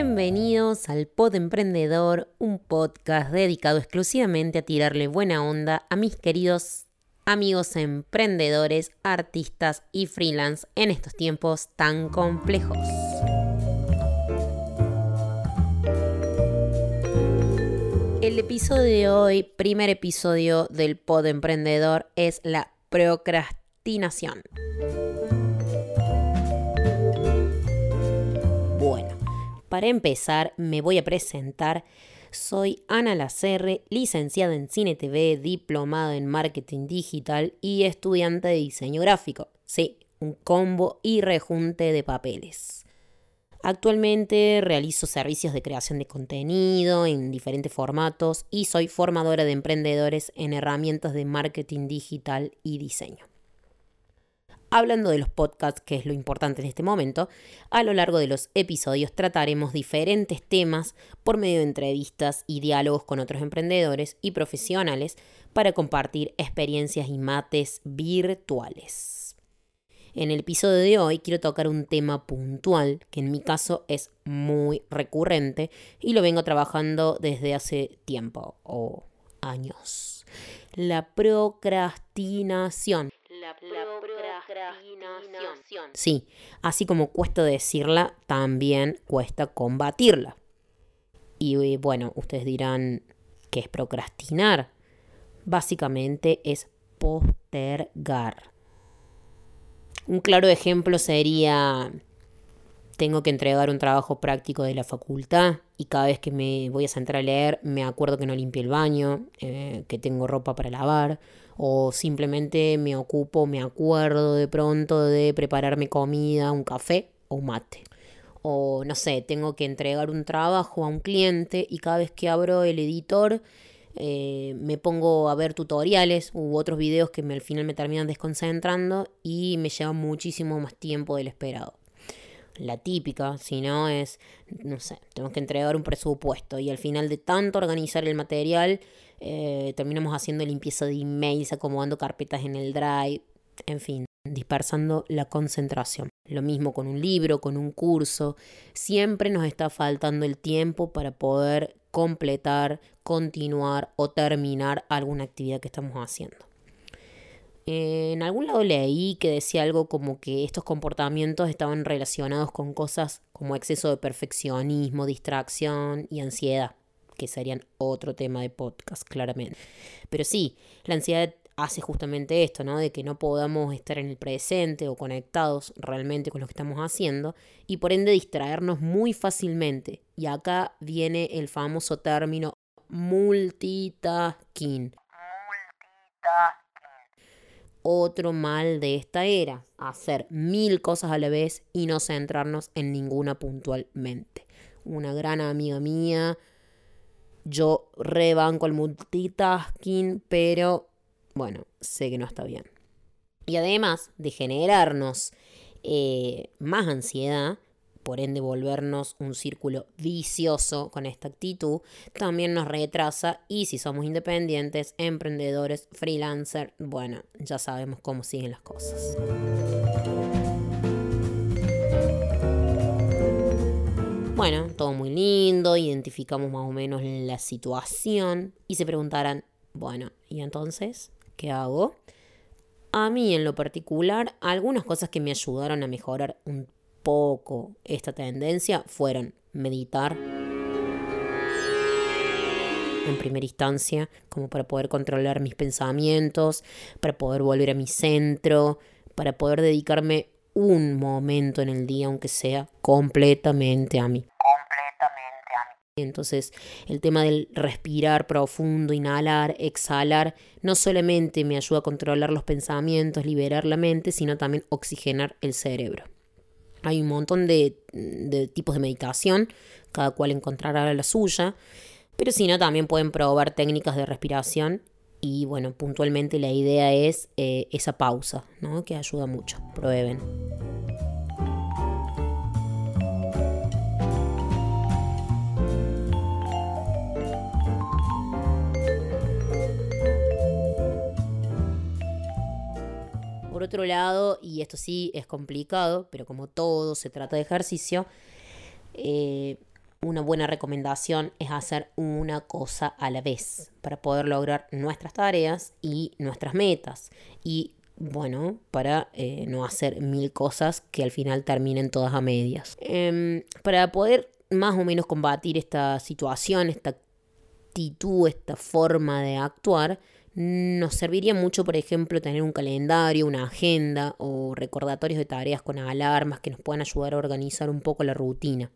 Bienvenidos al Pod Emprendedor, un podcast dedicado exclusivamente a tirarle buena onda a mis queridos amigos emprendedores, artistas y freelance en estos tiempos tan complejos. El episodio de hoy, primer episodio del Pod Emprendedor, es la procrastinación. Para empezar me voy a presentar. Soy Ana Lacerre, licenciada en Cine TV, diplomada en Marketing Digital y estudiante de diseño gráfico. Sí, un combo y rejunte de papeles. Actualmente realizo servicios de creación de contenido en diferentes formatos y soy formadora de emprendedores en herramientas de marketing digital y diseño. Hablando de los podcasts, que es lo importante en este momento, a lo largo de los episodios trataremos diferentes temas por medio de entrevistas y diálogos con otros emprendedores y profesionales para compartir experiencias y mates virtuales. En el episodio de hoy quiero tocar un tema puntual que en mi caso es muy recurrente y lo vengo trabajando desde hace tiempo o años. La procrastinación. La, procrastinación. Sí, así como cuesta decirla, también cuesta combatirla. Y bueno, ustedes dirán, ¿qué es procrastinar? Básicamente es postergar un claro ejemplo sería, tengo que entregar un trabajo práctico de la facultad y cada vez que me voy a sentar a leer me acuerdo que no limpié el baño, eh, que tengo ropa para lavar o simplemente me ocupo, me acuerdo de pronto de prepararme comida, un café o un mate. O no sé, tengo que entregar un trabajo a un cliente y cada vez que abro el editor eh, me pongo a ver tutoriales u otros videos que al final me terminan desconcentrando y me lleva muchísimo más tiempo del esperado. La típica, si no, es, no sé, tenemos que entregar un presupuesto y al final de tanto organizar el material, eh, terminamos haciendo limpieza de emails, acomodando carpetas en el drive, en fin, dispersando la concentración. Lo mismo con un libro, con un curso. Siempre nos está faltando el tiempo para poder completar, continuar o terminar alguna actividad que estamos haciendo. En algún lado leí que decía algo como que estos comportamientos estaban relacionados con cosas como exceso de perfeccionismo, distracción y ansiedad, que serían otro tema de podcast, claramente. Pero sí, la ansiedad hace justamente esto, ¿no? De que no podamos estar en el presente o conectados realmente con lo que estamos haciendo y por ende distraernos muy fácilmente. Y acá viene el famoso término multitasking. Multitasking. Otro mal de esta era, hacer mil cosas a la vez y no centrarnos en ninguna puntualmente. Una gran amiga mía, yo rebanco el multitasking, pero bueno, sé que no está bien. Y además de generarnos eh, más ansiedad, por ende volvernos un círculo vicioso con esta actitud, también nos retrasa y si somos independientes, emprendedores, freelancers, bueno, ya sabemos cómo siguen las cosas. Bueno, todo muy lindo, identificamos más o menos la situación y se preguntarán, bueno, ¿y entonces? ¿Qué hago. A mí en lo particular, algunas cosas que me ayudaron a mejorar un poco esta tendencia fueron meditar en primera instancia, como para poder controlar mis pensamientos, para poder volver a mi centro, para poder dedicarme un momento en el día, aunque sea completamente a mí. Entonces, el tema del respirar profundo, inhalar, exhalar, no solamente me ayuda a controlar los pensamientos, liberar la mente, sino también oxigenar el cerebro. Hay un montón de, tipos de meditación, cada cual encontrará la suya, pero si no, también pueden probar técnicas de respiración y bueno, puntualmente la idea es eh, esa pausa, ¿no? que ayuda mucho. Prueben. Por otro lado, y esto sí es complicado, pero como todo se trata de ejercicio, eh, una buena recomendación es hacer una cosa a la vez para poder lograr nuestras tareas y nuestras metas. Y bueno, para eh, no hacer mil cosas que al final terminen todas a medias. Em, para poder más o menos combatir esta situación, esta actitud, esta forma de actuar, nos serviría mucho, por ejemplo, tener un calendario, una agenda o recordatorios de tareas con alarmas que nos puedan ayudar a organizar un poco la rutina.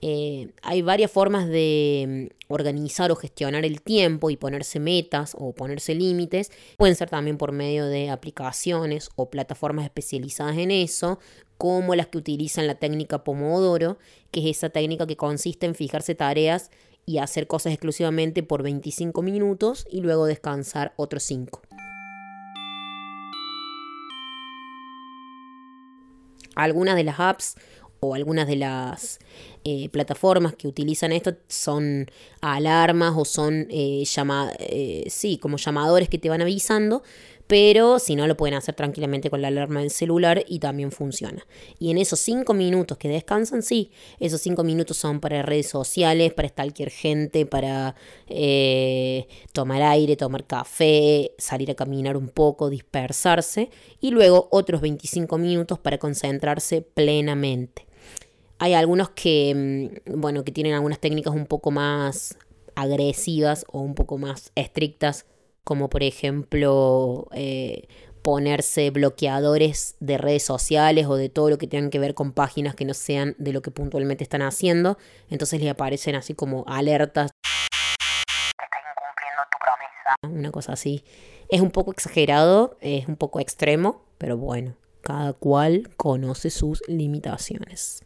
Eh, hay varias formas de mm, organizar o gestionar el tiempo y ponerse metas o ponerse límites. Pueden ser también por medio de aplicaciones o plataformas especializadas en eso, como las que utilizan la técnica Pomodoro, que es esa técnica que consiste en fijarse tareas y hacer cosas exclusivamente por 25 minutos y luego descansar otros 5. Algunas de las apps o algunas de las eh, plataformas que utilizan esto son alarmas o son eh, eh, sí, como llamadores que te van avisando pero si no lo pueden hacer tranquilamente con la alarma del celular y también funciona. Y en esos cinco minutos que descansan, sí, esos cinco minutos son para redes sociales, para cualquier gente, para eh, tomar aire, tomar café, salir a caminar un poco, dispersarse y luego otros 25 minutos para concentrarse plenamente. Hay algunos que, mm, bueno, que tienen algunas técnicas un poco más agresivas o un poco más estrictas como por ejemplo eh, ponerse bloqueadores de redes sociales o de todo lo que tengan que ver con páginas que no sean de lo que puntualmente están haciendo. Entonces les aparecen así como alertas. Estás incumpliendo tu promesa. Una cosa así. Es un poco exagerado, es un poco extremo, pero bueno, cada cual conoce sus limitaciones.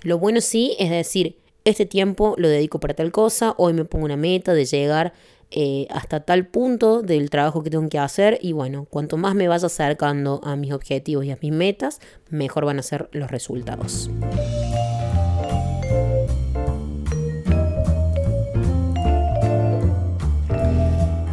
Lo bueno sí es decir, este tiempo lo dedico para tal cosa, hoy me pongo una meta de llegar eh, hasta tal punto del trabajo que tengo que hacer y bueno, cuanto más me vaya acercando a mis objetivos y a mis metas, mejor van a ser los resultados.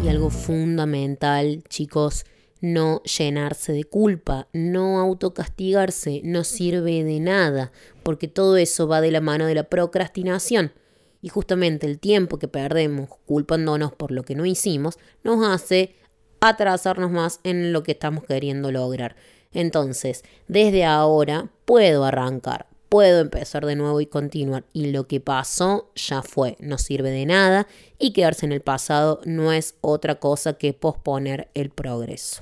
Y algo fundamental, chicos, no llenarse de culpa, no autocastigarse, no sirve de nada, porque todo eso va de la mano de la procrastinación. Y justamente el tiempo que perdemos culpándonos por lo que no hicimos nos hace atrasarnos más en lo que estamos queriendo lograr. Entonces, desde ahora puedo arrancar, puedo empezar de nuevo y continuar. Y lo que pasó ya fue, no sirve de nada y quedarse en el pasado no es otra cosa que posponer el progreso.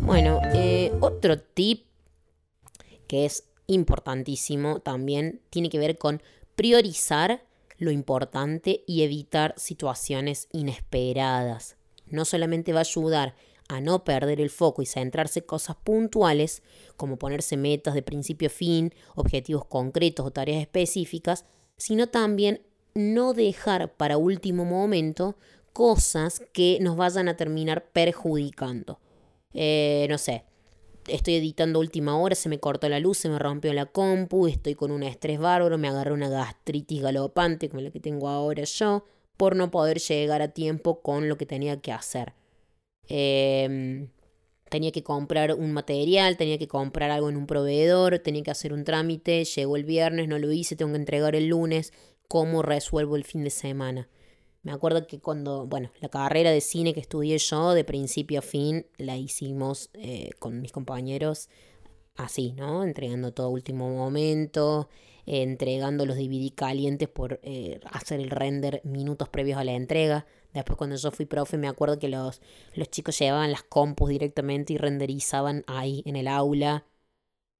Bueno, eh, otro tip que es importantísimo también, tiene que ver con priorizar lo importante y evitar situaciones inesperadas. No solamente va a ayudar a no perder el foco y centrarse en cosas puntuales, como ponerse metas de principio a fin, objetivos concretos o tareas específicas, sino también no dejar para último momento cosas que nos vayan a terminar perjudicando. Eh, no sé, estoy editando última hora, se me cortó la luz, se me rompió la compu, estoy con un estrés bárbaro, me agarré una gastritis galopante como la que tengo ahora yo, por no poder llegar a tiempo con lo que tenía que hacer. Em, tenía que comprar un material, tenía que comprar algo en un proveedor, tenía que hacer un trámite, llegó el viernes, no lo hice, tengo que entregar el lunes, ¿cómo resuelvo el fin de semana? Me acuerdo que cuando, bueno, la carrera de cine que estudié yo, de principio a fin, la hicimos eh, con mis compañeros así, ¿no? Entregando todo último momento, entregando los DVD calientes por eh, hacer el render minutos previos a la entrega. Después cuando yo fui profe me acuerdo que los, los chicos llevaban las compus directamente y renderizaban ahí en el aula.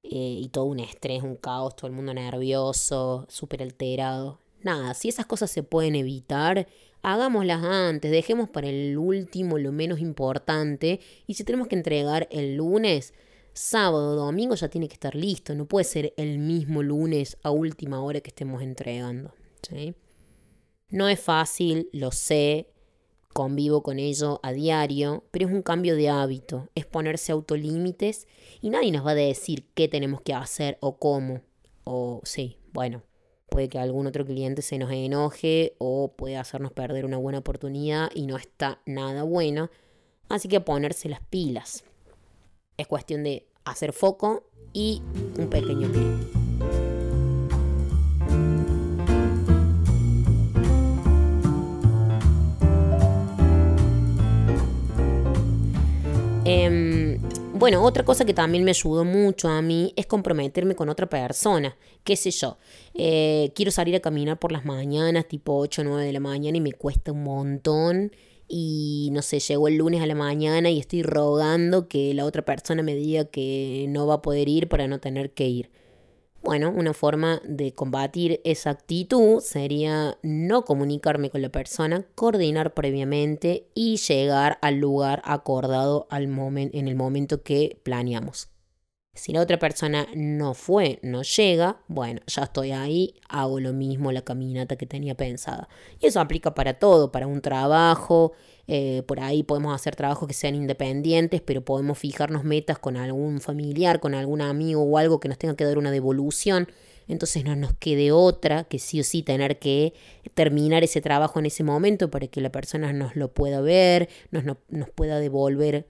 Eh, y todo un estrés, un caos, todo el mundo nervioso, súper alterado. Nada, si esas cosas se pueden evitar, hagámoslas antes, dejemos para el último lo menos importante y si tenemos que entregar el lunes, sábado, domingo ya tiene que estar listo, no puede ser el mismo lunes a última hora que estemos entregando. No es fácil, lo sé, convivo con ello a diario, pero es un cambio de hábito, es ponerse autolímites y nadie nos va a decir qué tenemos que hacer o cómo. O sí, bueno, puede que algún otro cliente se nos enoje o puede hacernos perder una buena oportunidad y no está nada bueno. Así que ponerse las pilas. Es cuestión de hacer foco y un pequeño clic. Bueno, otra cosa que también me ayudó mucho a mí es comprometerme con otra persona. ¿Qué sé yo? Eh, quiero salir a caminar por las mañanas, tipo 8 o 9 de la mañana, y me cuesta un montón. Y no sé, llego el lunes a la mañana y estoy rogando que la otra persona me diga que no va a poder ir para no tener que ir. Bueno, una forma de combatir esa actitud sería no comunicarme con la persona, coordinar previamente y llegar al lugar acordado al en el momento que planeamos. Si la otra persona no fue, no llega, bueno, ya estoy ahí, hago lo mismo, la caminata que tenía pensada. Y eso aplica para todo, para un trabajo, eh, por ahí podemos hacer trabajos que sean independientes, pero podemos fijarnos metas con algún familiar, con algún amigo o algo que nos tenga que dar una devolución. Entonces no nos quede otra que sí o sí tener que terminar ese trabajo en ese momento para que la persona nos lo pueda ver, nos, nos pueda devolver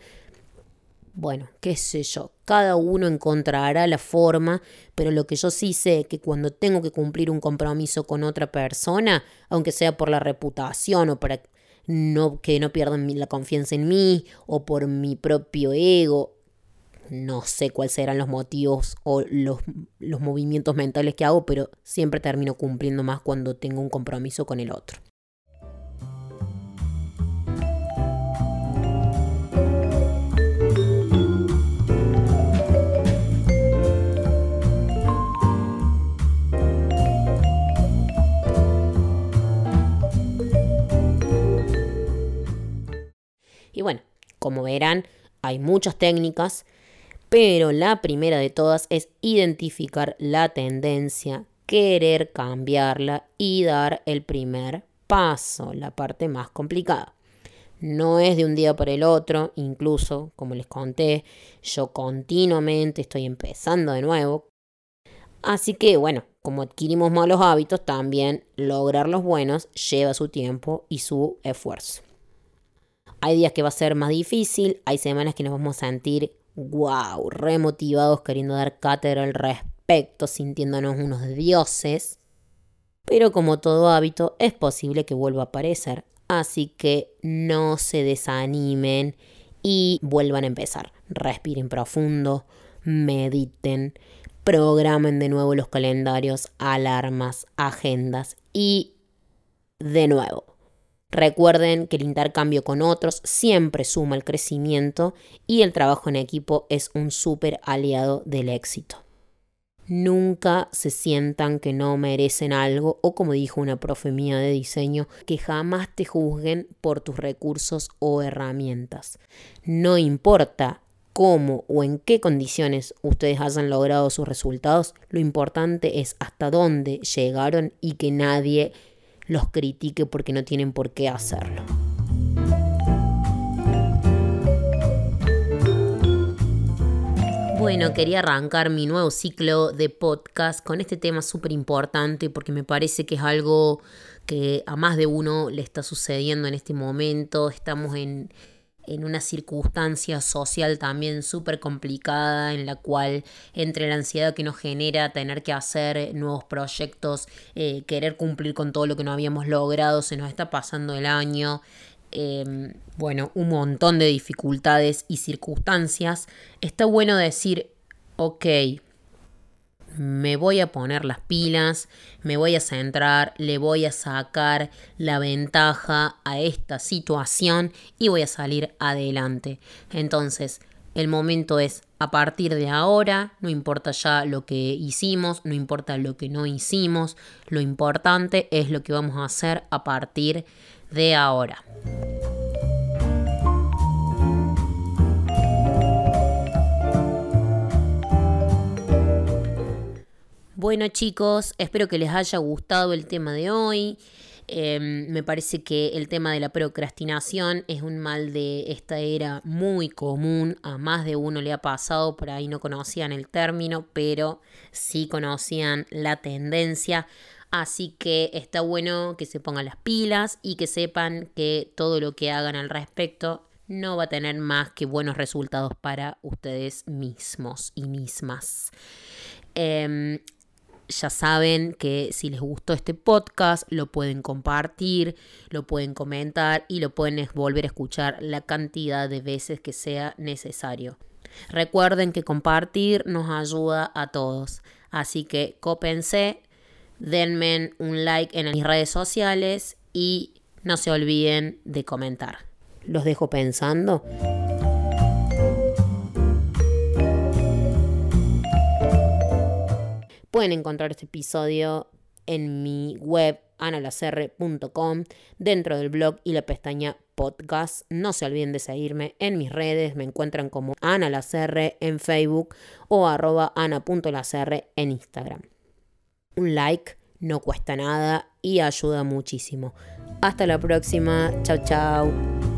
bueno, qué sé yo, cada uno encontrará la forma, pero lo que yo sí sé es que cuando tengo que cumplir un compromiso con otra persona, aunque sea por la reputación o para no, que no pierdan la confianza en mí o por mi propio ego, no sé cuáles serán los motivos o los, los movimientos mentales que hago, pero siempre termino cumpliendo más cuando tengo un compromiso con el otro. Y bueno, como verán, hay muchas técnicas, pero la primera de todas es identificar la tendencia, querer cambiarla y dar el primer paso, la parte más complicada. No es de un día para el otro, incluso, como les conté, yo continuamente estoy empezando de nuevo. Así que bueno, como adquirimos malos hábitos, también lograr los buenos lleva su tiempo y su esfuerzo. Hay días que va a ser más difícil, hay semanas que nos vamos a sentir, wow, remotivados queriendo dar cátedra al respecto, sintiéndonos unos dioses. Pero como todo hábito, es posible que vuelva a aparecer. Así que no se desanimen y vuelvan a empezar. Respiren profundo, mediten, programen de nuevo los calendarios, alarmas, agendas y de nuevo Recuerden que el intercambio con otros siempre suma el crecimiento y el trabajo en equipo es un súper aliado del éxito. Nunca se sientan que no merecen algo o como dijo una profe mía de diseño, que jamás te juzguen por tus recursos o herramientas. No importa cómo o en qué condiciones ustedes hayan logrado sus resultados, lo importante es hasta dónde llegaron y que nadie los critique porque no tienen por qué hacerlo. Bueno, quería arrancar mi nuevo ciclo de podcast con este tema súper importante porque me parece que es algo que a más de uno le está sucediendo en este momento. Estamos en, en una circunstancia social también súper complicada en la cual entre la ansiedad que nos genera tener que hacer nuevos proyectos, eh, querer cumplir con todo lo que no habíamos logrado, se nos está pasando el año. Em, bueno, un montón de dificultades y circunstancias. Está bueno decir, ok, me voy a poner las pilas, me voy a centrar, le voy a sacar la ventaja a esta situación y voy a salir adelante. Entonces, el momento es a partir de ahora, no importa ya lo que hicimos, no importa lo que no hicimos, lo importante es lo que vamos a hacer a partir de ahora. Bueno chicos, espero que les haya gustado el tema de hoy. Em, me parece que el tema de la procrastinación es un mal de esta era muy común, a más de uno le ha pasado, por ahí no conocían el término, pero sí conocían la tendencia. Así que está bueno que se pongan las pilas y que sepan que todo lo que hagan al respecto no va a tener más que buenos resultados para ustedes mismos y mismas. Em, ya saben que si les gustó este podcast, lo pueden compartir, lo pueden comentar y lo pueden volver a escuchar la cantidad de veces que sea necesario. Recuerden que compartir nos ayuda a todos. Así que cópense, denme un like en mis redes sociales y no se olviden de comentar. Los dejo pensando. Pueden encontrar este episodio en mi web analacerre.com dentro del blog y la pestaña podcast. No se olviden de seguirme en mis redes. Me encuentran como Ana en Facebook o arroba en Instagram. Un like no cuesta nada y ayuda muchísimo. Hasta la próxima. Chao, chao.